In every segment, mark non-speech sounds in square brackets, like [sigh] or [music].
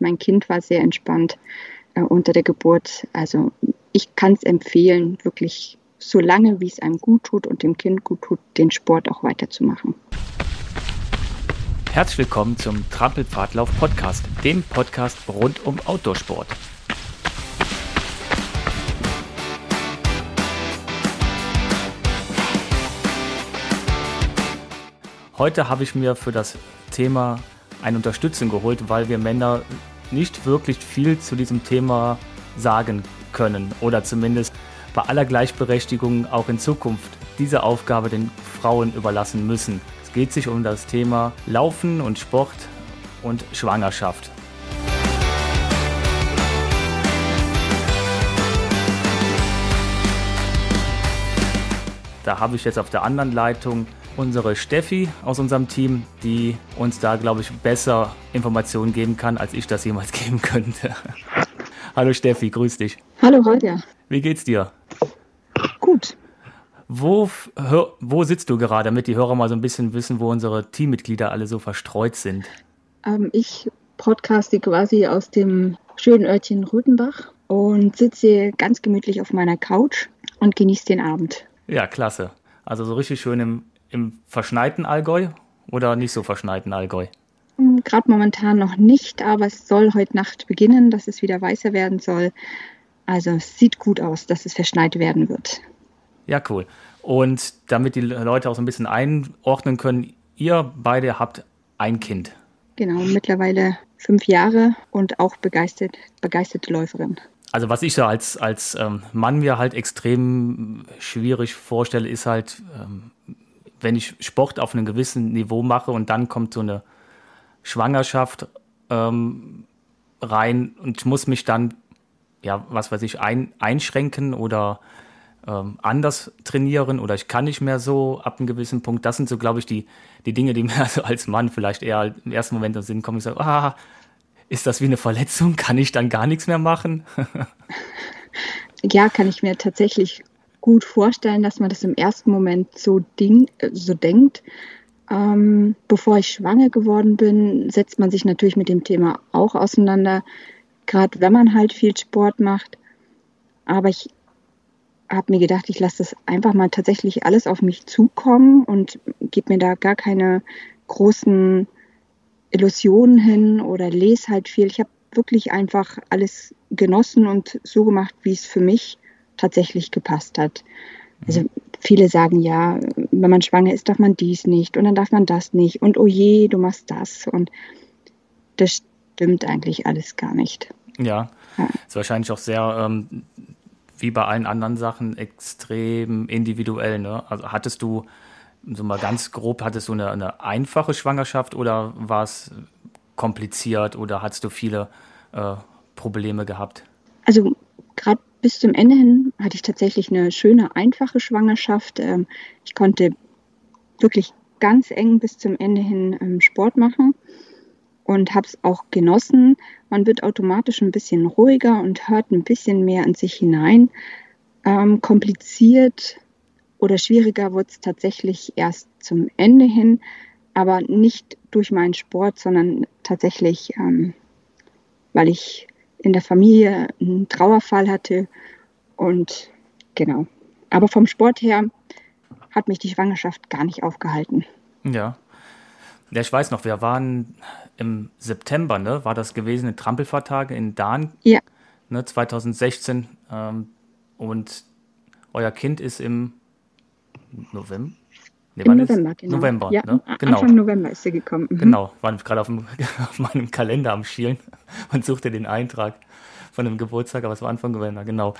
Mein Kind war sehr entspannt äh, unter der Geburt. Also ich kann es empfehlen, wirklich so lange, wie es einem gut tut und dem Kind gut tut, den Sport auch weiterzumachen. Herzlich willkommen zum Trampelpfadlauf Podcast, dem Podcast rund um Outdoorsport. Heute habe ich mir für das Thema eine Unterstützung geholt, weil wir Männer nicht wirklich viel zu diesem Thema sagen können oder zumindest bei aller Gleichberechtigung auch in Zukunft diese Aufgabe den Frauen überlassen müssen. Es geht sich um das Thema Laufen und Sport und Schwangerschaft. Da habe ich jetzt auf der anderen Leitung unsere Steffi aus unserem Team, die uns da, glaube ich, besser Informationen geben kann, als ich das jemals [laughs] geben könnte. Hallo Steffi, grüß dich. Hallo Holger. Wie geht's dir? Gut. Wo, wo sitzt du gerade, damit die Hörer mal so ein bisschen wissen, wo unsere Teammitglieder alle so verstreut sind? Ähm, ich podcaste quasi aus dem schönen Örtchen Röthenbach und sitze ganz gemütlich auf meiner Couch und genieße den Abend. Ja, klasse. Also so richtig schön im, im verschneiten Allgäu oder nicht so verschneiten Allgäu? Hm, Gerade momentan noch nicht, aber es soll heute Nacht beginnen, dass es wieder weißer werden soll. Also es sieht gut aus, dass es verschneit werden wird. Ja, cool. Und damit die Leute auch so ein bisschen einordnen können, ihr beide habt ein Kind. Genau, mittlerweile fünf Jahre und auch begeistert, begeisterte Läuferin. Also was ich so als, als ähm, Mann mir halt extrem schwierig vorstelle, ist halt, ähm, wenn ich Sport auf einem gewissen Niveau mache und dann kommt so eine Schwangerschaft ähm, rein und ich muss mich dann, ja, was weiß ich, ein, einschränken oder ähm, anders trainieren oder ich kann nicht mehr so ab einem gewissen Punkt. Das sind so, glaube ich, die, die Dinge, die mir [laughs] also als Mann vielleicht eher im ersten Moment in den Sinn kommen. Ich sage, ah, ist das wie eine Verletzung? Kann ich dann gar nichts mehr machen? [laughs] ja, kann ich mir tatsächlich gut vorstellen, dass man das im ersten Moment so, ding, so denkt. Ähm, bevor ich schwanger geworden bin, setzt man sich natürlich mit dem Thema auch auseinander, gerade wenn man halt viel Sport macht. Aber ich habe mir gedacht, ich lasse das einfach mal tatsächlich alles auf mich zukommen und gebe mir da gar keine großen Illusionen hin oder lese halt viel. Ich habe wirklich einfach alles genossen und so gemacht, wie es für mich tatsächlich gepasst hat. Also viele sagen ja, wenn man schwanger ist, darf man dies nicht und dann darf man das nicht und oh je, du machst das und das stimmt eigentlich alles gar nicht. Ja, ja. ist wahrscheinlich auch sehr ähm, wie bei allen anderen Sachen extrem individuell. Ne? Also hattest du, so mal ganz grob, hattest du eine, eine einfache Schwangerschaft oder war es kompliziert oder hattest du viele äh, Probleme gehabt? Also gerade bis zum Ende hin hatte ich tatsächlich eine schöne, einfache Schwangerschaft. Ähm, ich konnte wirklich ganz eng bis zum Ende hin ähm, Sport machen und habe es auch genossen. Man wird automatisch ein bisschen ruhiger und hört ein bisschen mehr in sich hinein. Ähm, kompliziert oder schwieriger wird es tatsächlich erst zum Ende hin, aber nicht durch meinen Sport, sondern tatsächlich, weil ich in der Familie einen Trauerfall hatte und genau. Aber vom Sport her hat mich die Schwangerschaft gar nicht aufgehalten. Ja. Ja, ich weiß noch, wir waren im September, ne, war das gewesen, in Trampelfahrtage in Dahn. Ja. Ne, 2016. Ähm, und euer Kind ist im November. Nee, Im November, genau. November, ja, ne? genau. Anfang November ist sie gekommen. Mhm. Genau, war gerade auf, [laughs] auf, meinem Kalender am Schielen und suchte den Eintrag von dem Geburtstag, aber es war Anfang November, genau.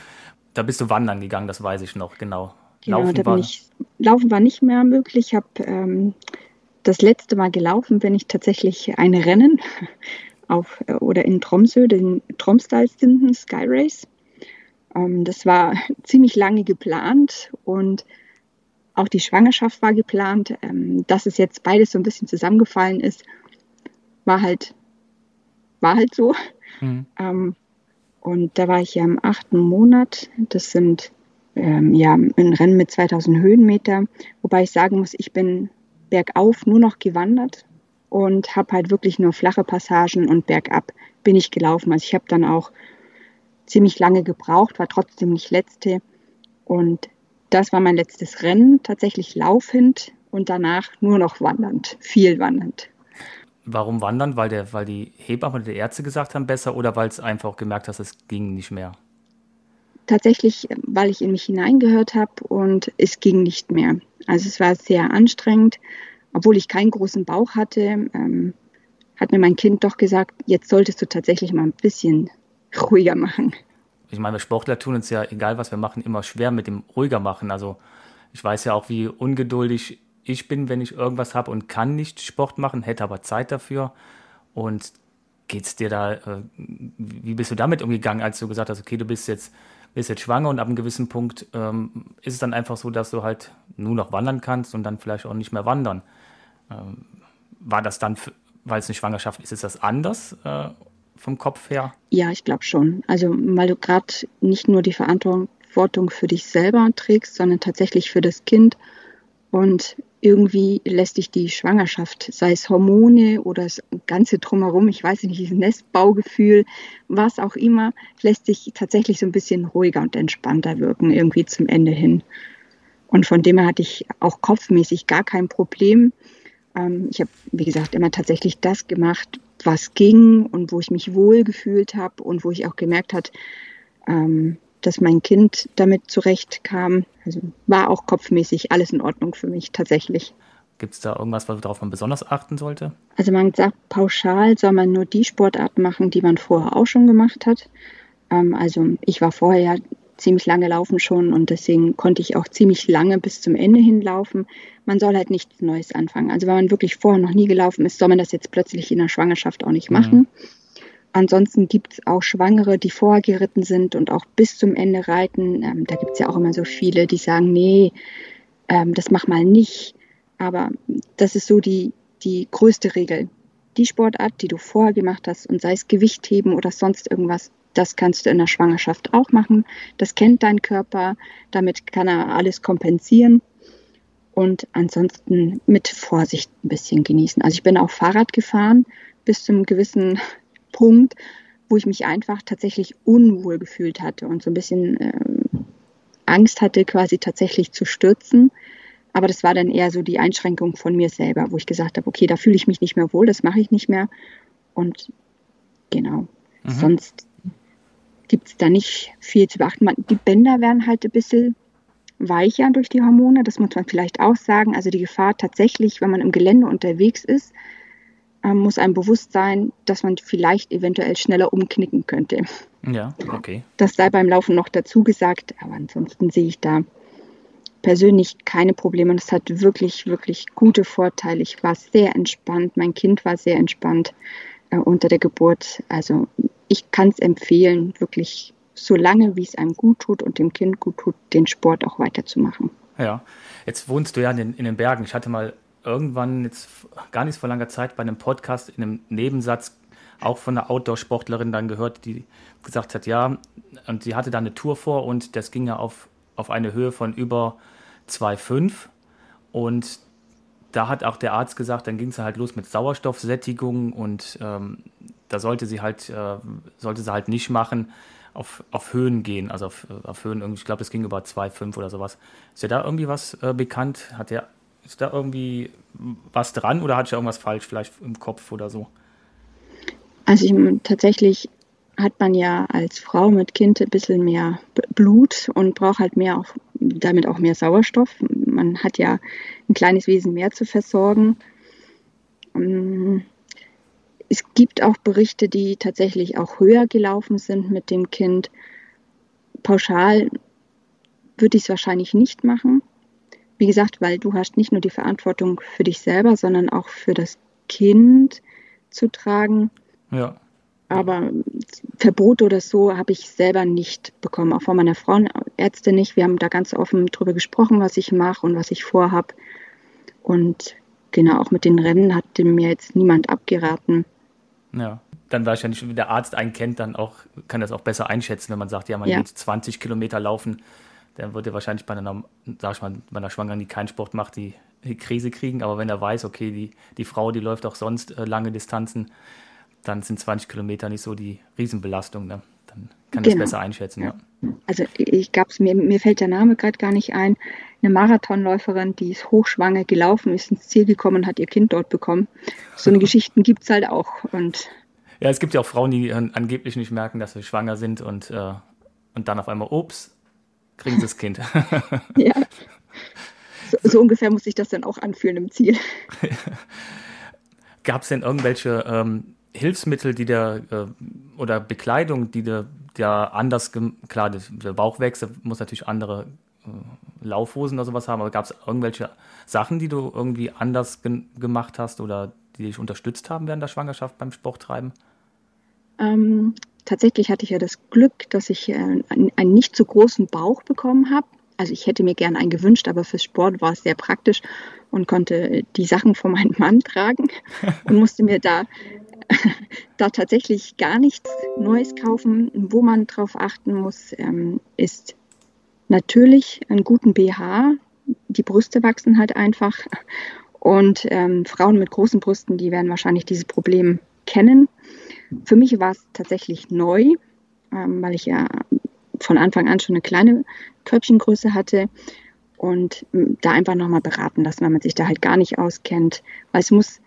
Da bist du wandern gegangen, das weiß ich noch, genau. Genau, Laufen, war, ich, Laufen war nicht mehr möglich. Ich habe ähm, das letzte Mal gelaufen bin ich tatsächlich ein Rennen [laughs] auf äh, oder in Tromsø, den Tromsdalstinden Sky Race. Ähm, das war [laughs] ziemlich lange geplant und auch die Schwangerschaft war geplant. Ähm, dass es jetzt beides so ein bisschen zusammengefallen ist, war halt, war halt so. Mhm. Ähm, und da war ich ja im achten Monat. Das sind ähm, ja ein Rennen mit 2000 Höhenmeter. Wobei ich sagen muss, ich bin bergauf nur noch gewandert. und habe halt wirklich nur flache Passagen und bergab bin ich gelaufen. Also ich habe dann auch ziemlich lange gebraucht, war trotzdem nicht letzte und das war mein letztes Rennen, tatsächlich laufend und danach nur noch wandernd, viel wandernd. Warum wandern? Weil, der, weil die Hebamme oder die Ärzte gesagt haben, besser oder weil es einfach gemerkt hast, es ging nicht mehr? Tatsächlich, weil ich in mich hineingehört habe und es ging nicht mehr. Also es war sehr anstrengend, obwohl ich keinen großen Bauch hatte, ähm, hat mir mein Kind doch gesagt, jetzt solltest du tatsächlich mal ein bisschen ruhiger machen. Ich meine, wir Sportler tun uns ja, egal was wir machen, immer schwer mit dem ruhiger machen. Also ich weiß ja auch, wie ungeduldig ich bin, wenn ich irgendwas habe und kann nicht Sport machen, hätte aber Zeit dafür. Und geht's dir da, äh, wie bist du damit umgegangen, als du gesagt hast, okay, du bist jetzt, bist jetzt schwanger und ab einem gewissen Punkt ähm, ist es dann einfach so, dass du halt nur noch wandern kannst und dann vielleicht auch nicht mehr wandern. Ähm, war das dann, weil es eine Schwangerschaft ist, ist das anders äh, vom Kopf her? Ja, ich glaube schon. Also, weil du gerade nicht nur die Verantwortung für dich selber trägst, sondern tatsächlich für das Kind. Und irgendwie lässt dich die Schwangerschaft, sei es Hormone oder das ganze drumherum, ich weiß nicht, Nestbaugefühl, was auch immer, lässt dich tatsächlich so ein bisschen ruhiger und entspannter wirken, irgendwie zum Ende hin. Und von dem her hatte ich auch kopfmäßig gar kein Problem. Ähm, ich habe, wie gesagt, immer tatsächlich das gemacht, was ging und wo ich mich wohl gefühlt habe und wo ich auch gemerkt habe, ähm, dass mein Kind damit zurechtkam. Also war auch kopfmäßig alles in Ordnung für mich tatsächlich. Gibt es da irgendwas, worauf man besonders achten sollte? Also man sagt, pauschal soll man nur die Sportart machen, die man vorher auch schon gemacht hat. Ähm, also ich war vorher ja ziemlich lange laufen schon und deswegen konnte ich auch ziemlich lange bis zum Ende hinlaufen. Man soll halt nichts Neues anfangen. Also wenn man wirklich vorher noch nie gelaufen ist, soll man das jetzt plötzlich in der Schwangerschaft auch nicht machen. Mhm. Ansonsten gibt es auch Schwangere, die vorher geritten sind und auch bis zum Ende reiten. Ähm, da gibt es ja auch immer so viele, die sagen, nee, ähm, das mach mal nicht. Aber das ist so die, die größte Regel. Die Sportart, die du vorher gemacht hast, und sei es Gewichtheben oder sonst irgendwas, das kannst du in der Schwangerschaft auch machen. Das kennt dein Körper. Damit kann er alles kompensieren. Und ansonsten mit Vorsicht ein bisschen genießen. Also ich bin auch Fahrrad gefahren bis zu einem gewissen [laughs] Punkt, wo ich mich einfach tatsächlich unwohl gefühlt hatte und so ein bisschen äh, Angst hatte, quasi tatsächlich zu stürzen. Aber das war dann eher so die Einschränkung von mir selber, wo ich gesagt habe, okay, da fühle ich mich nicht mehr wohl, das mache ich nicht mehr. Und genau, mhm. sonst gibt es da nicht viel zu beachten. Man, die Bänder werden halt ein bisschen weicher durch die Hormone, das muss man vielleicht auch sagen. Also die Gefahr tatsächlich, wenn man im Gelände unterwegs ist, äh, muss einem bewusst sein, dass man vielleicht eventuell schneller umknicken könnte. Ja, okay. Das sei beim Laufen noch dazu gesagt, aber ansonsten sehe ich da persönlich keine Probleme und es hat wirklich, wirklich gute Vorteile. Ich war sehr entspannt, mein Kind war sehr entspannt unter der Geburt. Also ich kann es empfehlen, wirklich so lange, wie es einem gut tut und dem Kind gut tut, den Sport auch weiterzumachen. Ja, jetzt wohnst du ja in den, in den Bergen. Ich hatte mal irgendwann, jetzt gar nicht vor langer Zeit, bei einem Podcast in einem Nebensatz auch von einer Outdoor-Sportlerin dann gehört, die gesagt hat, ja, und sie hatte da eine Tour vor und das ging ja auf, auf eine Höhe von über 2,5 und da hat auch der Arzt gesagt, dann ging es halt los mit Sauerstoffsättigung und ähm, da sollte sie halt, äh, sollte sie halt nicht machen, auf, auf Höhen gehen, also auf, auf Höhen, ich glaube, es ging über 2,5 oder sowas. Ist ja da irgendwie was äh, bekannt? Hat der, ist da irgendwie was dran oder hatte ich irgendwas falsch vielleicht im Kopf oder so? Also ich, tatsächlich hat man ja als Frau mit Kind ein bisschen mehr Blut und braucht halt mehr auch, damit auch mehr Sauerstoff. Man hat ja ein kleines Wesen mehr zu versorgen. Ähm, es gibt auch Berichte, die tatsächlich auch höher gelaufen sind mit dem Kind. Pauschal würde ich es wahrscheinlich nicht machen. Wie gesagt, weil du hast nicht nur die Verantwortung für dich selber, sondern auch für das Kind zu tragen. Ja. Aber Verbot oder so habe ich selber nicht bekommen, auch von meiner Frauenärztin nicht. Wir haben da ganz offen drüber gesprochen, was ich mache und was ich vorhab. Und genau, auch mit den Rennen hat mir jetzt niemand abgeraten. Ja, dann wahrscheinlich, wenn der Arzt einen kennt, dann auch, kann das auch besser einschätzen, wenn man sagt, ja, man ja. geht 20 Kilometer laufen, dann würde wahrscheinlich bei einer, sag ich mal, bei einer Schwangeren, die keinen Sport macht, die die Krise kriegen, aber wenn er weiß, okay, die, die Frau, die läuft auch sonst äh, lange Distanzen, dann sind 20 Kilometer nicht so die Riesenbelastung. Ne? Dann kann genau. das besser einschätzen. Ja. ja. Also ich gab's mir, mir fällt der Name gerade gar nicht ein. Eine Marathonläuferin, die ist hochschwanger gelaufen, ist ins Ziel gekommen und hat ihr Kind dort bekommen. So eine [laughs] Geschichten gibt es halt auch. Und ja, es gibt ja auch Frauen, die angeblich nicht merken, dass sie schwanger sind und, äh, und dann auf einmal, ups, kriegen sie das Kind. [laughs] ja. So, so, ungefähr muss sich das dann auch anfühlen im Ziel. [laughs] Gab es denn irgendwelche ähm, Hilfsmittel, die der äh, oder Bekleidung, die der, der anders, klar, der Bauchwechsel muss natürlich andere äh, Laufhosen oder sowas haben, aber gab es irgendwelche Sachen, die du irgendwie anders ge gemacht hast oder die dich unterstützt haben während der Schwangerschaft beim Sporttreiben? Ähm, tatsächlich hatte ich ja das Glück, dass ich äh, einen, einen nicht so großen Bauch bekommen habe. Also ich hätte mir gerne einen gewünscht, aber fürs Sport war es sehr praktisch und konnte die Sachen von meinem Mann tragen [laughs] und musste mir da [laughs] da tatsächlich gar nichts Neues kaufen. Wo man drauf achten muss, ähm, ist natürlich einen guten BH. Die Brüste wachsen halt einfach. Und ähm, Frauen mit großen Brüsten, die werden wahrscheinlich dieses Problem kennen. Für mich war es tatsächlich neu, ähm, weil ich ja von Anfang an schon eine kleine Körbchengröße hatte und ähm, da einfach nochmal beraten lassen, weil man sich da halt gar nicht auskennt. Weil es muss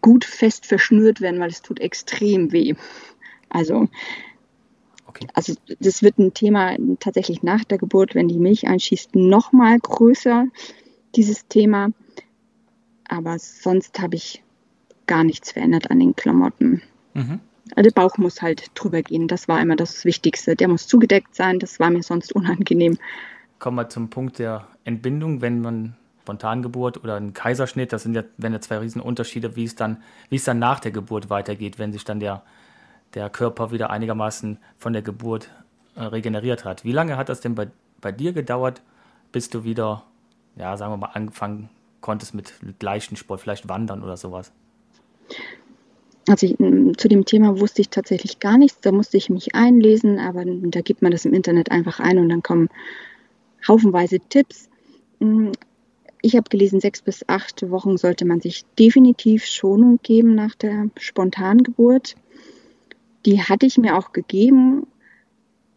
gut fest verschnürt werden, weil es tut extrem weh. Also, okay. also das wird ein Thema tatsächlich nach der Geburt, wenn die Milch einschießt, noch mal größer, dieses Thema. Aber sonst habe ich gar nichts verändert an den Klamotten. Mhm. Also der Bauch muss halt drüber gehen. Das war immer das Wichtigste. Der muss zugedeckt sein. Das war mir sonst unangenehm. Kommen wir zum Punkt der Entbindung, wenn man Spontangeburt oder ein Kaiserschnitt, das sind ja, wenn ja zwei Riesenunterschiede, wie es dann, wie es dann nach der Geburt weitergeht, wenn sich dann der, der Körper wieder einigermaßen von der Geburt äh, regeneriert hat. Wie lange hat das denn bei, bei dir gedauert, bis du wieder, ja, sagen wir mal, angefangen konntest mit, mit leichten Sport, vielleicht Wandern oder sowas? Also ich, zu dem Thema wusste ich tatsächlich gar nichts. Da musste ich mich einlesen, aber da gibt man das im Internet einfach ein und dann kommen haufenweise Tipps. Ich habe gelesen, sechs bis acht Wochen sollte man sich definitiv Schonung geben nach der Spontangeburt. Die hatte ich mir auch gegeben.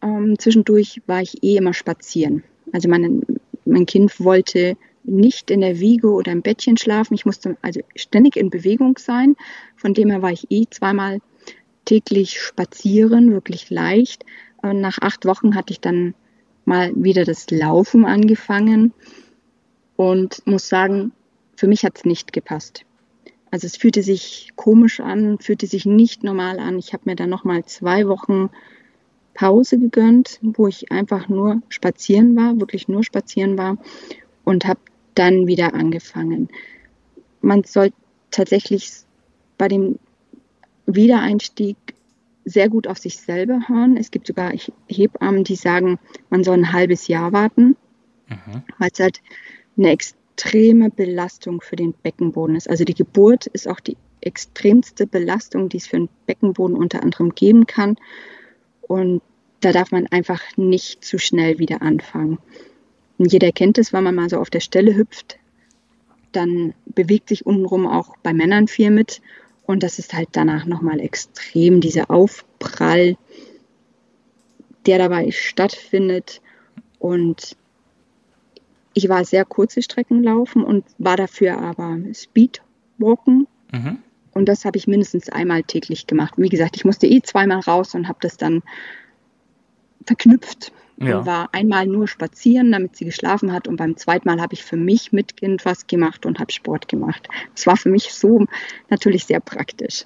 Ähm, zwischendurch war ich eh immer spazieren. Also mein, mein Kind wollte nicht in der Wiege oder im Bettchen schlafen. Ich musste also ständig in Bewegung sein. Von dem her war ich eh zweimal täglich spazieren, wirklich leicht. Und nach acht Wochen hatte ich dann mal wieder das Laufen angefangen und muss sagen, für mich hat es nicht gepasst. Also es fühlte sich komisch an, fühlte sich nicht normal an. Ich habe mir dann nochmal zwei Wochen Pause gegönnt, wo ich einfach nur spazieren war, wirklich nur spazieren war und habe dann wieder angefangen. Man soll tatsächlich bei dem Wiedereinstieg sehr gut auf sich selber hören. Es gibt sogar Hebammen, die sagen, man soll ein halbes Jahr warten, mhm. weil es halt eine extreme Belastung für den Beckenboden ist. Also die Geburt ist auch die extremste Belastung, die es für den Beckenboden unter anderem geben kann. Und da darf man einfach nicht zu schnell wieder anfangen. Und jeder kennt es, wenn man mal so auf der Stelle hüpft, dann bewegt sich untenrum auch bei Männern viel mit. Und das ist halt danach nochmal extrem, dieser Aufprall, der dabei stattfindet. Und ich war sehr kurze Strecken laufen und war dafür aber Speedwalken. Mhm. Und das habe ich mindestens einmal täglich gemacht. Wie gesagt, ich musste eh zweimal raus und habe das dann verknüpft. Ja. Und war einmal nur spazieren, damit sie geschlafen hat. Und beim zweiten Mal habe ich für mich mit Kind was gemacht und habe Sport gemacht. Das war für mich so natürlich sehr praktisch.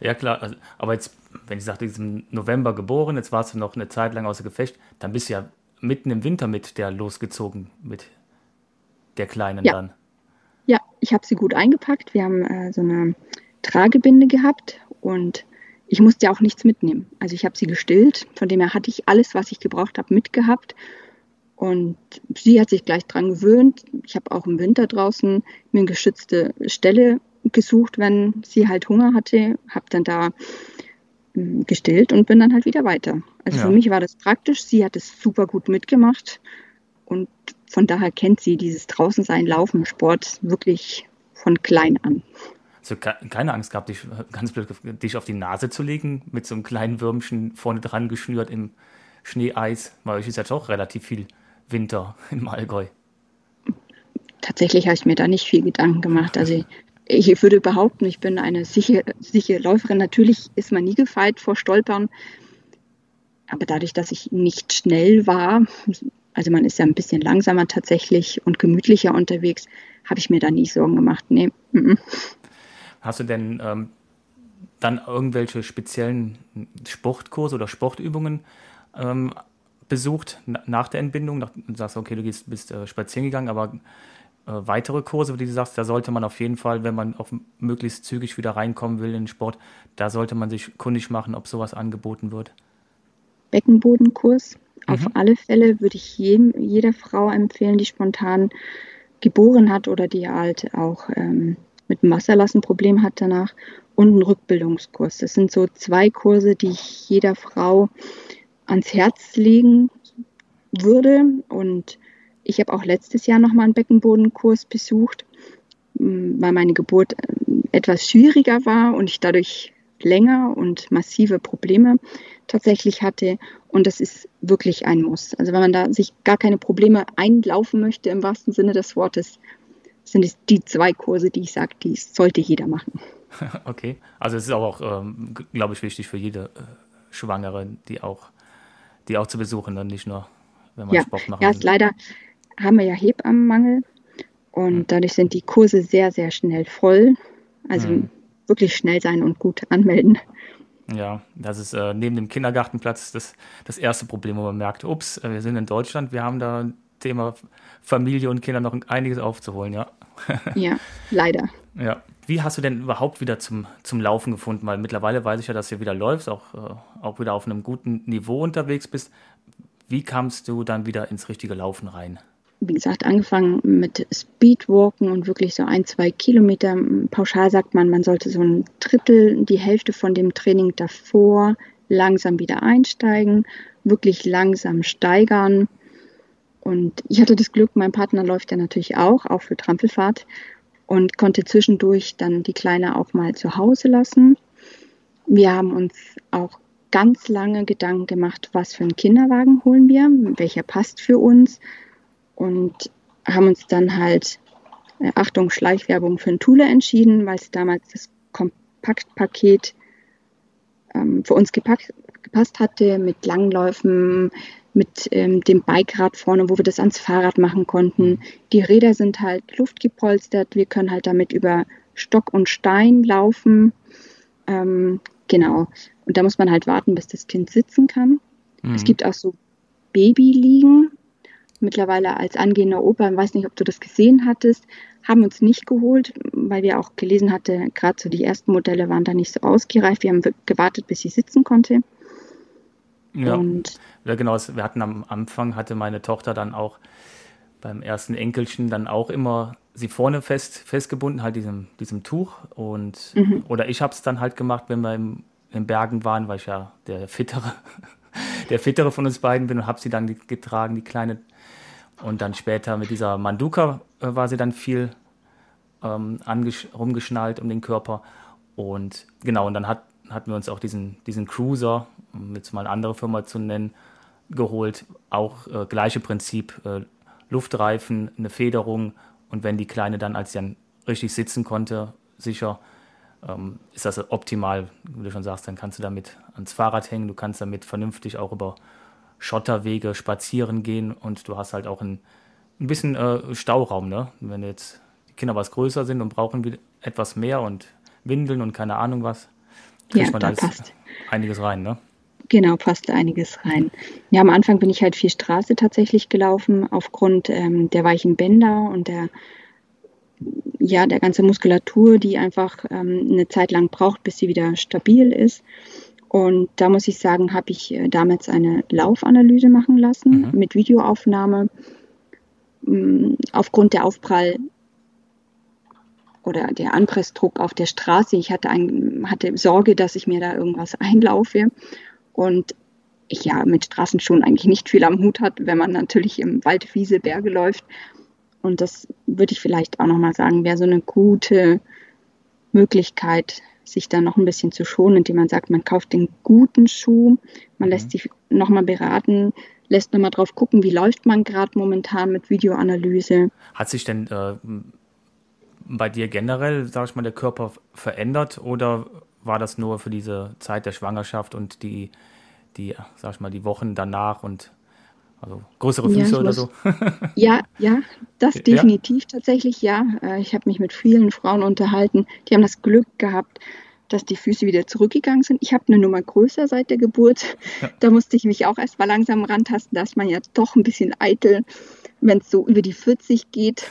Ja, klar. Also, aber jetzt, wenn ich sagte, im November geboren, jetzt warst du noch eine Zeit lang außer Gefecht, dann bist du ja mitten im Winter mit der losgezogen, mit der Kleinen ja. dann. Ja, ich habe sie gut eingepackt. Wir haben äh, so eine Tragebinde gehabt und ich musste ja auch nichts mitnehmen. Also ich habe sie gestillt, von dem her hatte ich alles, was ich gebraucht habe, mitgehabt. Und sie hat sich gleich dran gewöhnt. Ich habe auch im Winter draußen mir eine geschützte Stelle gesucht, wenn sie halt Hunger hatte, habe dann da gestillt und bin dann halt wieder weiter. Also ja. für mich war das praktisch. Sie hat es super gut mitgemacht und von daher kennt sie dieses Draußensein, Laufen, Sport wirklich von klein an. Also keine Angst gehabt, dich, ganz blöd, dich auf die Nase zu legen, mit so einem kleinen Würmchen vorne dran geschnürt im Schneeeis, weil euch ist ja doch relativ viel Winter im Allgäu. Tatsächlich habe ich mir da nicht viel Gedanken gemacht. Also [laughs] ich, würde behaupten, ich bin eine sichere, sichere Läuferin. Natürlich ist man nie gefeit vor Stolpern, aber dadurch, dass ich nicht schnell war, also man ist ja ein bisschen langsamer tatsächlich und gemütlicher unterwegs, habe ich mir da nie Sorgen gemacht. Nee. Hast du denn ähm, dann irgendwelche speziellen Sportkurse oder Sportübungen ähm, besucht nach der Entbindung? Du sagst, okay, du gehst, bist äh, spazieren gegangen, aber weitere Kurse, die du sagst, da sollte man auf jeden Fall, wenn man auch möglichst zügig wieder reinkommen will in den Sport, da sollte man sich kundig machen, ob sowas angeboten wird. Beckenbodenkurs. Mhm. Auf alle Fälle würde ich jedem, jeder Frau empfehlen, die spontan geboren hat oder die halt auch ähm, mit dem Wasserlassen Problem hat danach und einen Rückbildungskurs. Das sind so zwei Kurse, die ich jeder Frau ans Herz legen würde. Und ich habe auch letztes Jahr nochmal einen Beckenbodenkurs besucht, weil meine Geburt äh, etwas schwieriger war und ich dadurch länger und massive Probleme tatsächlich hatte. Und das ist wirklich ein Muss. Also wenn man da sich gar keine Probleme einlaufen möchte, im wahrsten Sinne des Wortes, sind es die zwei Kurse, die ich sage, die sollte jeder machen. [laughs] Okay, also es ist auch, ähm, glaube ich, wichtig für jede äh, Schwangere, die auch, die auch zu besuchen, dann nicht nur, wenn man ja. Sport machen Ja, ist leider haben wir ja Hebammenmangel und mhm. dadurch sind die Kurse sehr, sehr schnell voll. Also mhm. wirklich schnell sein und gut anmelden. Ja, das ist äh, neben dem Kindergartenplatz das, das erste Problem, wo man merkt, ups, äh, wir sind in Deutschland, wir haben da Thema Familie und Kinder noch einiges aufzuholen, ja. [laughs] ja, leider. Ja. Wie hast du denn überhaupt wieder zum, zum Laufen gefunden? Weil mittlerweile weiß ich ja, dass du wieder läufst, auch, äh, auch wieder auf einem guten Niveau unterwegs bist. Wie kamst du dann wieder ins richtige Laufen rein? Wie gesagt, angefangen mit Speedwalken und wirklich so ein, zwei Kilometer. Pauschal sagt man, man sollte so ein Drittel, die Hälfte von dem Training davor langsam wieder einsteigen, wirklich langsam steigern. Und ich hatte das Glück, mein Partner läuft ja natürlich auch, auch für Trampelfahrt und konnte zwischendurch dann die Kleine auch mal zu Hause lassen. Wir haben uns auch ganz lange Gedanken gemacht, was für einen Kinderwagen holen wir, welcher passt für uns und haben uns dann halt, äh, Achtung, Schleichwerbung für ein Thule entschieden, weil es damals das Kompaktpaket ähm, für uns gepackt, gepasst hatte mit Langläufen, mit ähm, dem Bikerad vorne, wo wir das ans Fahrrad machen konnten. Die Räder sind halt luftgepolstert, wir können halt damit über Stock und Stein laufen. Ähm, genau. Und da muss man halt warten, bis das Kind sitzen kann. Mhm. Es gibt auch so Babyliegen, mittlerweile als angehender Opa, ich weiß nicht, ob du das gesehen hattest, haben uns nicht geholt, weil wir auch gelesen hatten, gerade so die ersten Modelle waren da nicht so ausgereift. Wir haben gewartet, bis sie sitzen konnte. Ja, und ja genau. Wir hatten am Anfang, hatte meine Tochter dann auch beim ersten Enkelchen dann auch immer sie vorne fest festgebunden, halt diesem, diesem Tuch. Und, mhm. Oder ich habe es dann halt gemacht, wenn wir im, in Bergen waren, weil ich ja der Fittere, [laughs] der Fittere von uns beiden bin und habe sie dann getragen, die kleine und dann später mit dieser Manduka äh, war sie dann viel ähm, rumgeschnallt um den Körper. Und genau, und dann hat, hatten wir uns auch diesen, diesen Cruiser, um jetzt mal eine andere Firma zu nennen, geholt. Auch äh, gleiche Prinzip, äh, Luftreifen, eine Federung. Und wenn die Kleine dann, als sie dann richtig sitzen konnte, sicher, ähm, ist das optimal, wie du schon sagst, dann kannst du damit ans Fahrrad hängen, du kannst damit vernünftig auch über Schotterwege spazieren gehen und du hast halt auch ein, ein bisschen äh, Stauraum, ne? Wenn jetzt die Kinder was größer sind und brauchen etwas mehr und Windeln und keine Ahnung was, kriegt ja, man da passt. einiges rein, ne? Genau, passt einiges rein. Ja, am Anfang bin ich halt viel Straße tatsächlich gelaufen, aufgrund ähm, der weichen Bänder und der, ja, der ganzen Muskulatur, die einfach ähm, eine Zeit lang braucht, bis sie wieder stabil ist. Und da muss ich sagen, habe ich äh, damals eine Laufanalyse machen lassen mhm. mit Videoaufnahme. Mm, aufgrund der Aufprall oder der Anpressdruck auf der Straße. Ich hatte, ein, hatte Sorge, dass ich mir da irgendwas einlaufe. Und ich ja mit Straßenschuhen eigentlich nicht viel am Hut hat, wenn man natürlich im Wald, Wiese, Berge läuft. Und das würde ich vielleicht auch nochmal sagen, wäre so eine gute Möglichkeit, sich da noch ein bisschen zu schonen, indem man sagt, man kauft den guten Schuh, man lässt mhm. sich nochmal beraten, lässt nochmal drauf gucken, wie läuft man gerade momentan mit Videoanalyse. Hat sich denn äh, bei dir generell, sag ich mal, der Körper verändert oder war das nur für diese Zeit der Schwangerschaft und die, die, sag ich mal, die Wochen danach und also größere Füße ja, oder muss, so? [laughs] [laughs] ja, ja, das definitiv ja? tatsächlich, ja. Äh, ich habe mich mit vielen Frauen unterhalten, die haben das Glück gehabt, dass die Füße wieder zurückgegangen sind. Ich habe eine Nummer größer seit der Geburt. Ja. Da musste ich mich auch erst mal langsam rantasten. Da ist man ja doch ein bisschen eitel, wenn es so über die 40 geht.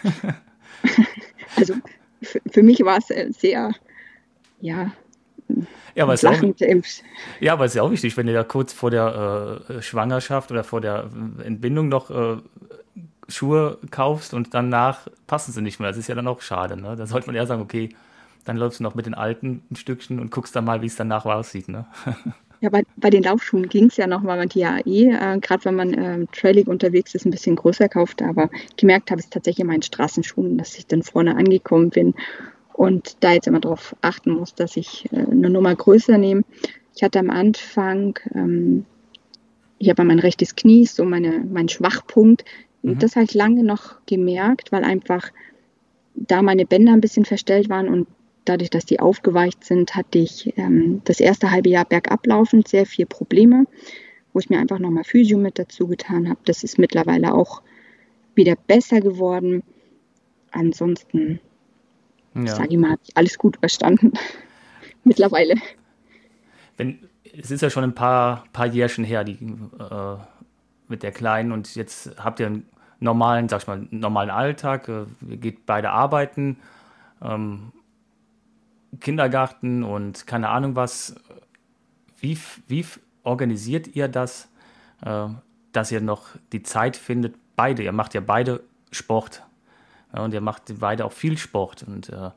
[laughs] also für, für mich war es äh, sehr, ja, ja, aber, ist auch, ja, aber ist ja auch wichtig, wenn ihr da kurz vor der äh, Schwangerschaft oder vor der Entbindung noch äh, Schuhe kaufst und danach passen sie nicht mehr. Das ist ja dann auch schade. Ne? Da sollte man eher sagen, okay, dann läufst du noch mit den alten ein Stückchen und guckst dann mal, wie es danach aussieht. Ne? [laughs] Ja, bei, bei den Laufschuhen ging es ja noch, weil man die ja eh, äh, gerade wenn man äh, trailig unterwegs ist, ein bisschen größer kauft. Aber gemerkt habe ich tatsächlich in meinen Straßenschuhen, dass ich dann vorne angekommen bin und da jetzt immer darauf achten muss, dass ich äh, eine Nummer größer nehme. Ich hatte am Anfang, ähm, ich habe mein rechtes Knie, so meine, mein Schwachpunkt. Mhm. Das habe ich lange noch gemerkt, weil einfach da meine Bänder ein bisschen verstellt waren und dadurch, dass die aufgeweicht sind, hatte ich ähm, das erste halbe Jahr bergab laufend sehr viele Probleme, wo ich mir einfach nochmal Physio mit dazu getan habe. Das ist mittlerweile auch wieder besser geworden. Ansonsten ja. sage ich mal, habe ich alles gut verstanden. [laughs] Mittlerweile. Wenn, es ist ja schon ein paar, paar Jährchen her, die, äh, mit der Kleinen und jetzt habt ihr einen normalen, sag ich mal, normalen Alltag, äh, geht beide arbeiten, ähm, Kindergarten und keine Ahnung was. Wie, wie organisiert ihr das, äh, dass ihr noch die Zeit findet, beide, ihr macht ja beide Sport ja, und ihr macht beide auch viel Sport. Und äh,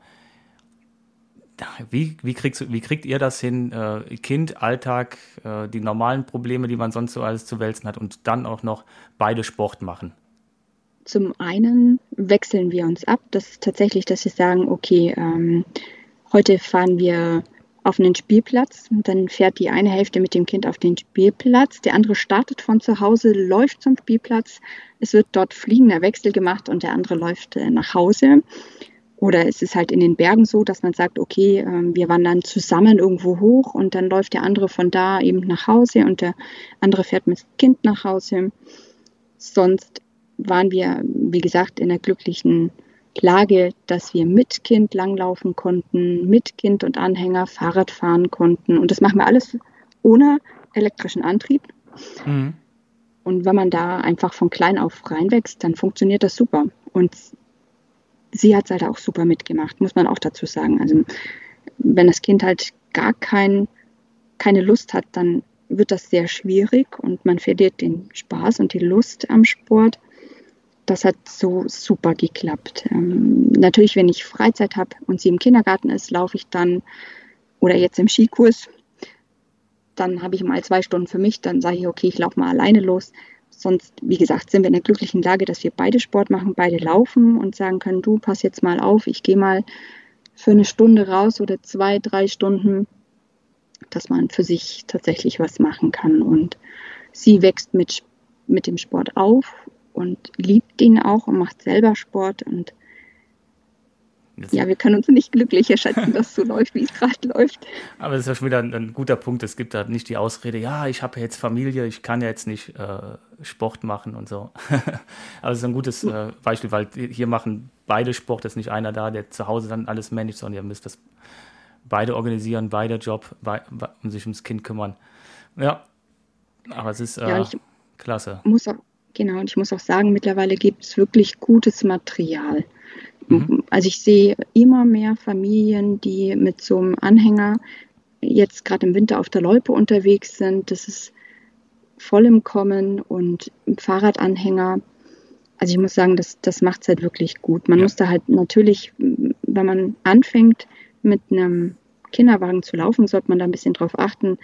wie, wie, kriegst, wie kriegt ihr das hin, äh, Kind, Alltag, äh, die normalen Probleme, die man sonst so alles zu wälzen hat und dann auch noch beide Sport machen? Zum einen wechseln wir uns ab. Das ist tatsächlich, dass wir sagen, okay, ähm, heute fahren wir auf einen Spielplatz. Dann fährt die eine Hälfte mit dem Kind auf den Spielplatz, der andere startet von zu Hause, läuft zum Spielplatz. Es wird dort fliegender Wechsel gemacht und der andere läuft äh, nach Hause. Oder es ist halt in den Bergen so, dass man sagt, okay, ähm, wir wandern zusammen irgendwo hoch und dann läuft der andere von da eben nach Hause und der andere fährt mit dem Kind nach Hause. Sonst waren wir, wie gesagt, in der glücklichen Lage, dass wir mit Kind langlaufen konnten, mit Kind und Anhänger Fahrrad fahren konnten. Und das machen wir alles ohne elektrischen Antrieb. Mhm. Und wenn man da einfach von klein auf reinwächst, dann funktioniert das super. Und sie hat es halt auch super mitgemacht, muss man auch dazu sagen. Also wenn das Kind halt gar kein, keine Lust hat, dann wird das sehr schwierig und man verliert den Spaß und die Lust am Sport das hat so super geklappt. Ähm, natürlich, wenn ich Freizeit habe und sie im Kindergarten ist, laufe ich dann oder jetzt im Skikurs, dann habe ich mal zwei Stunden für mich, dann sage ich, okay, ich laufe mal alleine los. Sonst, wie gesagt, sind wir in der glücklichen Lage, dass wir beide Sport machen, beide laufen und sagen können, du pass jetzt mal auf, ich gehe mal für eine Stunde raus oder zwei, drei Stunden, dass man für sich tatsächlich was machen kann. Und sie wächst mit, mit dem Sport auf und liebt ihn auch und macht selber Sport und das ja, wir können uns nicht glücklicher schätzen, dass es so läuft, wie es gerade läuft. Aber das ist ja schon wieder ein, ein, guter Punkt. Es gibt da nicht die Ausrede, ja, ich habe jetzt Familie, ich kann ja jetzt nicht äh, Sport machen und so. [laughs] Aber es ist ein gutes äh, Beispiel, weil hier machen beide Sport, es ist nicht einer da, der zu Hause dann alles managt, sondern ihr müsst das beide organisieren, beide Job bei, und sich ums Kind kümmern. Ja, aber es ist äh, ja, klasse. Muss auch, Genau, und ich muss auch sagen, mittlerweile gibt es wirklich gutes Material. Mhm. Also ich sehe immer mehr Familien, die mit so einem Anhänger jetzt gerade im Winter auf der Loipe unterwegs sind. Das ist voll im Kommen und Fahrradanhänger. Also ich muss sagen, das, das macht es halt wirklich gut. Man ja. muss da halt natürlich, wenn man anfängt mit einem Kinderwagen zu laufen, sollte man da ein bisschen drauf achten,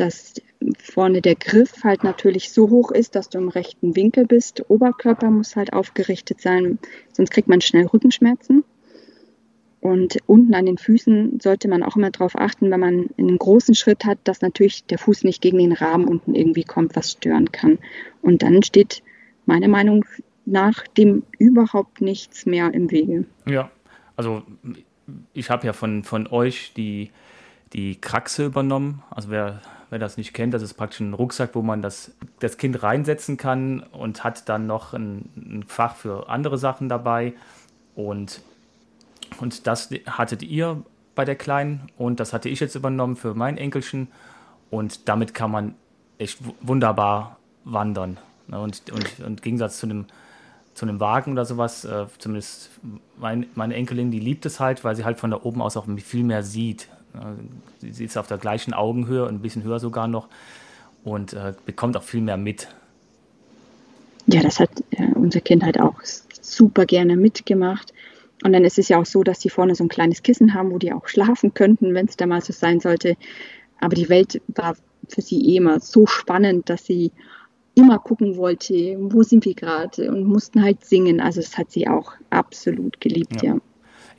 dass vorne der Griff halt natürlich so hoch ist, dass du im rechten Winkel bist. Oberkörper muss halt aufgerichtet sein, sonst kriegt man schnell Rückenschmerzen. Und unten an den Füßen sollte man auch immer darauf achten, wenn man einen großen Schritt hat, dass natürlich der Fuß nicht gegen den Rahmen unten irgendwie kommt, was stören kann. Und dann steht meiner Meinung nach dem überhaupt nichts mehr im Wege. Ja, also ich habe ja von, von euch die, die Kraxe übernommen. Also wer, wer das nicht kennt, das ist praktisch ein Rucksack, wo man das, das Kind reinsetzen kann und hat dann noch ein, ein Fach für andere Sachen dabei. Und und das hattet ihr bei der Kleinen und das hatte ich jetzt übernommen für mein Enkelchen. Und damit kann man echt wunderbar wandern. Ne? Und, und, und im Gegensatz zu einem, zu einem Wagen oder sowas, äh, zumindest mein, meine Enkelin, die liebt es halt, weil sie halt von da oben aus auch viel mehr sieht. Sie ist auf der gleichen Augenhöhe, ein bisschen höher sogar noch und äh, bekommt auch viel mehr mit. Ja, das hat äh, unser Kind halt auch super gerne mitgemacht. Und dann ist es ja auch so, dass die vorne so ein kleines Kissen haben, wo die auch schlafen könnten, wenn es da mal so sein sollte. Aber die Welt war für sie eh immer so spannend, dass sie immer gucken wollte, wo sind wir gerade und mussten halt singen. Also es hat sie auch absolut geliebt, ja. ja.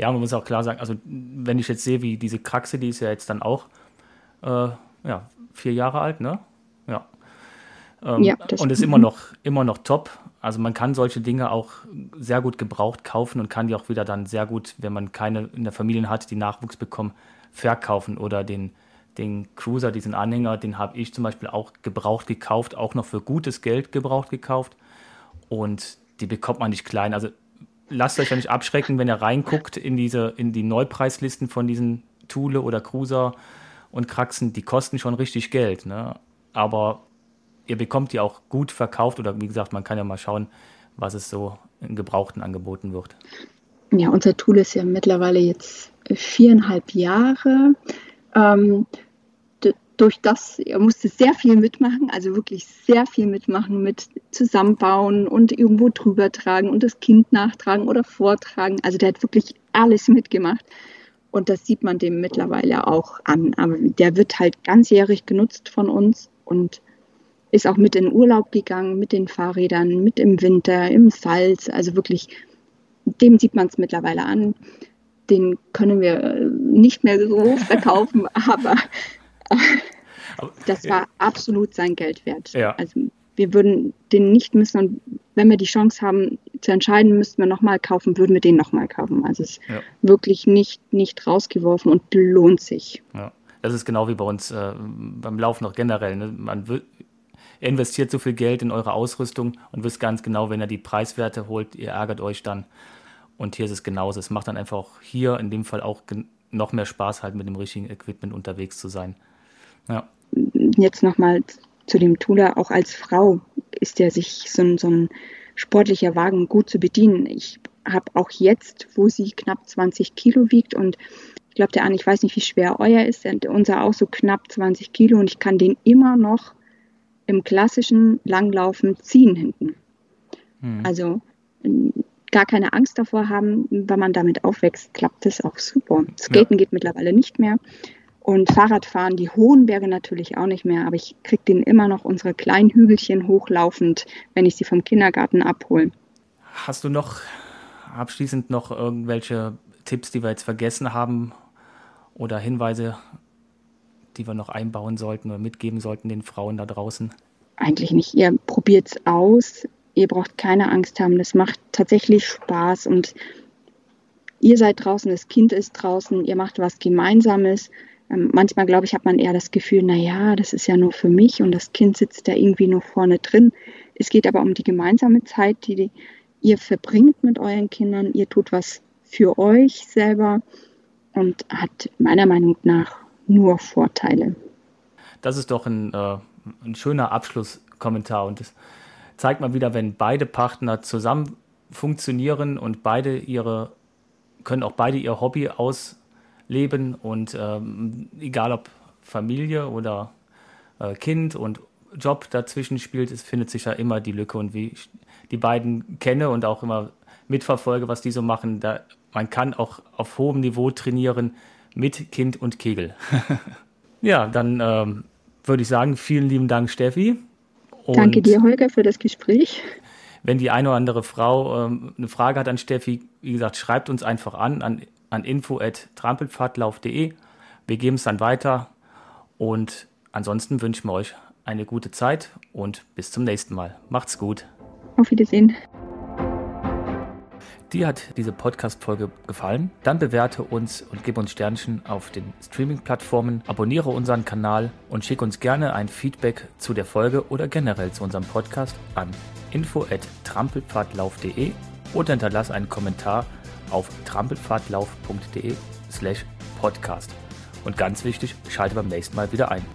Ja. man muss auch klar sagen, also wenn ich jetzt sehe, wie diese Kraxe, die ist ja jetzt dann auch äh, ja, vier Jahre alt, ne? Ja. Ähm, ja und ist immer noch, immer noch top. Also man kann solche Dinge auch sehr gut gebraucht kaufen und kann die auch wieder dann sehr gut, wenn man keine in der Familie hat, die Nachwuchs bekommen, verkaufen oder den, den Cruiser, diesen Anhänger, den habe ich zum Beispiel auch gebraucht gekauft, auch noch für gutes Geld gebraucht gekauft und die bekommt man nicht klein. Also lasst euch ja nicht abschrecken, wenn ihr reinguckt in diese in die Neupreislisten von diesen Thule oder Cruiser und Kraxen, die kosten schon richtig Geld. Ne? Aber ihr bekommt die auch gut verkauft oder wie gesagt, man kann ja mal schauen, was es so in Gebrauchten angeboten wird. Ja, unser Tool ist ja mittlerweile jetzt viereinhalb Jahre. Ähm, durch das, er musste sehr viel mitmachen, also wirklich sehr viel mitmachen mit zusammenbauen und irgendwo drüber tragen und das Kind nachtragen oder vortragen. Also der hat wirklich alles mitgemacht. Und das sieht man dem mittlerweile auch an. Aber der wird halt ganzjährig genutzt von uns und ist auch mit in Urlaub gegangen, mit den Fahrrädern, mit im Winter, im Salz. Also wirklich, dem sieht man es mittlerweile an. Den können wir nicht mehr so verkaufen, [laughs] aber, [laughs] das war absolut sein Geld wert. Ja. Also wir würden den nicht müssen und wenn wir die Chance haben zu entscheiden, müssten wir nochmal kaufen, würden wir den nochmal kaufen. Also es ist ja. wirklich nicht, nicht rausgeworfen und lohnt sich. Ja. Das ist genau wie bei uns äh, beim Laufen noch generell. Ne? Man will, investiert so viel Geld in eure Ausrüstung und wisst ganz genau, wenn ihr die Preiswerte holt, ihr ärgert euch dann. Und hier ist es genauso. Es macht dann einfach auch hier in dem Fall auch noch mehr Spaß, halt mit dem richtigen Equipment unterwegs zu sein. Ja. Jetzt nochmal zu dem Tula. Auch als Frau ist ja sich so ein, so ein sportlicher Wagen gut zu bedienen. Ich habe auch jetzt, wo sie knapp 20 Kilo wiegt und ich glaube, der an, ich weiß nicht, wie schwer euer ist, unser auch so knapp 20 Kilo und ich kann den immer noch im klassischen Langlaufen ziehen hinten. Hm. Also gar keine Angst davor haben, wenn man damit aufwächst, klappt das auch super. Skaten ja. geht mittlerweile nicht mehr und Fahrradfahren, die hohen Berge natürlich auch nicht mehr, aber ich kriege den immer noch unsere kleinen Hügelchen hochlaufend, wenn ich sie vom Kindergarten abhole. Hast du noch abschließend noch irgendwelche Tipps, die wir jetzt vergessen haben oder Hinweise, die wir noch einbauen sollten oder mitgeben sollten den Frauen da draußen? Eigentlich nicht. Ihr probiert es aus. Ihr braucht keine Angst haben. Das macht tatsächlich Spaß und ihr seid draußen, das Kind ist draußen, ihr macht was Gemeinsames. Ähm, manchmal, glaube ich, hat man eher das Gefühl, naja, das ist ja nur für mich und das Kind sitzt da irgendwie nur vorne drin. Es geht aber um die gemeinsame Zeit, die, ihr verbringt mit euren Kindern. Ihr tut was für euch selber und hat meiner Meinung nach nur Vorteile. Das ist doch ein, äh, ein schöner Abschlusskommentar und das zeigt mal wieder, wenn beide Partner zusammen funktionieren und beide ihre, können auch beide ihr Hobby ausleben und ähm, egal ob Familie oder äh, Kind und Job dazwischen spielt, es findet sich ja immer die Lücke und wie ich die beiden kenne und auch immer mitverfolge, was die so machen, da man kann auch auf hohem Niveau trainieren, mit Kind und Kegel. [laughs] ja, dann ähm, würde ich sagen, vielen lieben Dank, Steffi. Und Danke dir, Holger, für das Gespräch. Wenn die eine oder andere Frau ähm, eine Frage hat an Steffi, wie gesagt, schreibt uns einfach an an, an info.trampelpfadlauf.de. Wir geben es dann weiter und ansonsten wünschen wir euch eine gute Zeit und bis zum nächsten Mal. Macht's gut. Auf Wiedersehen. Dir hat diese Podcast-Folge gefallen? Dann bewerte uns und gib uns Sternchen auf den Streaming-Plattformen, abonniere unseren Kanal und schick uns gerne ein Feedback zu der Folge oder generell zu unserem Podcast an info@trampelpfadlauf.de oder hinterlass einen Kommentar auf trampelpfadlauf.de slash podcast. Und ganz wichtig, schalte beim nächsten Mal wieder ein.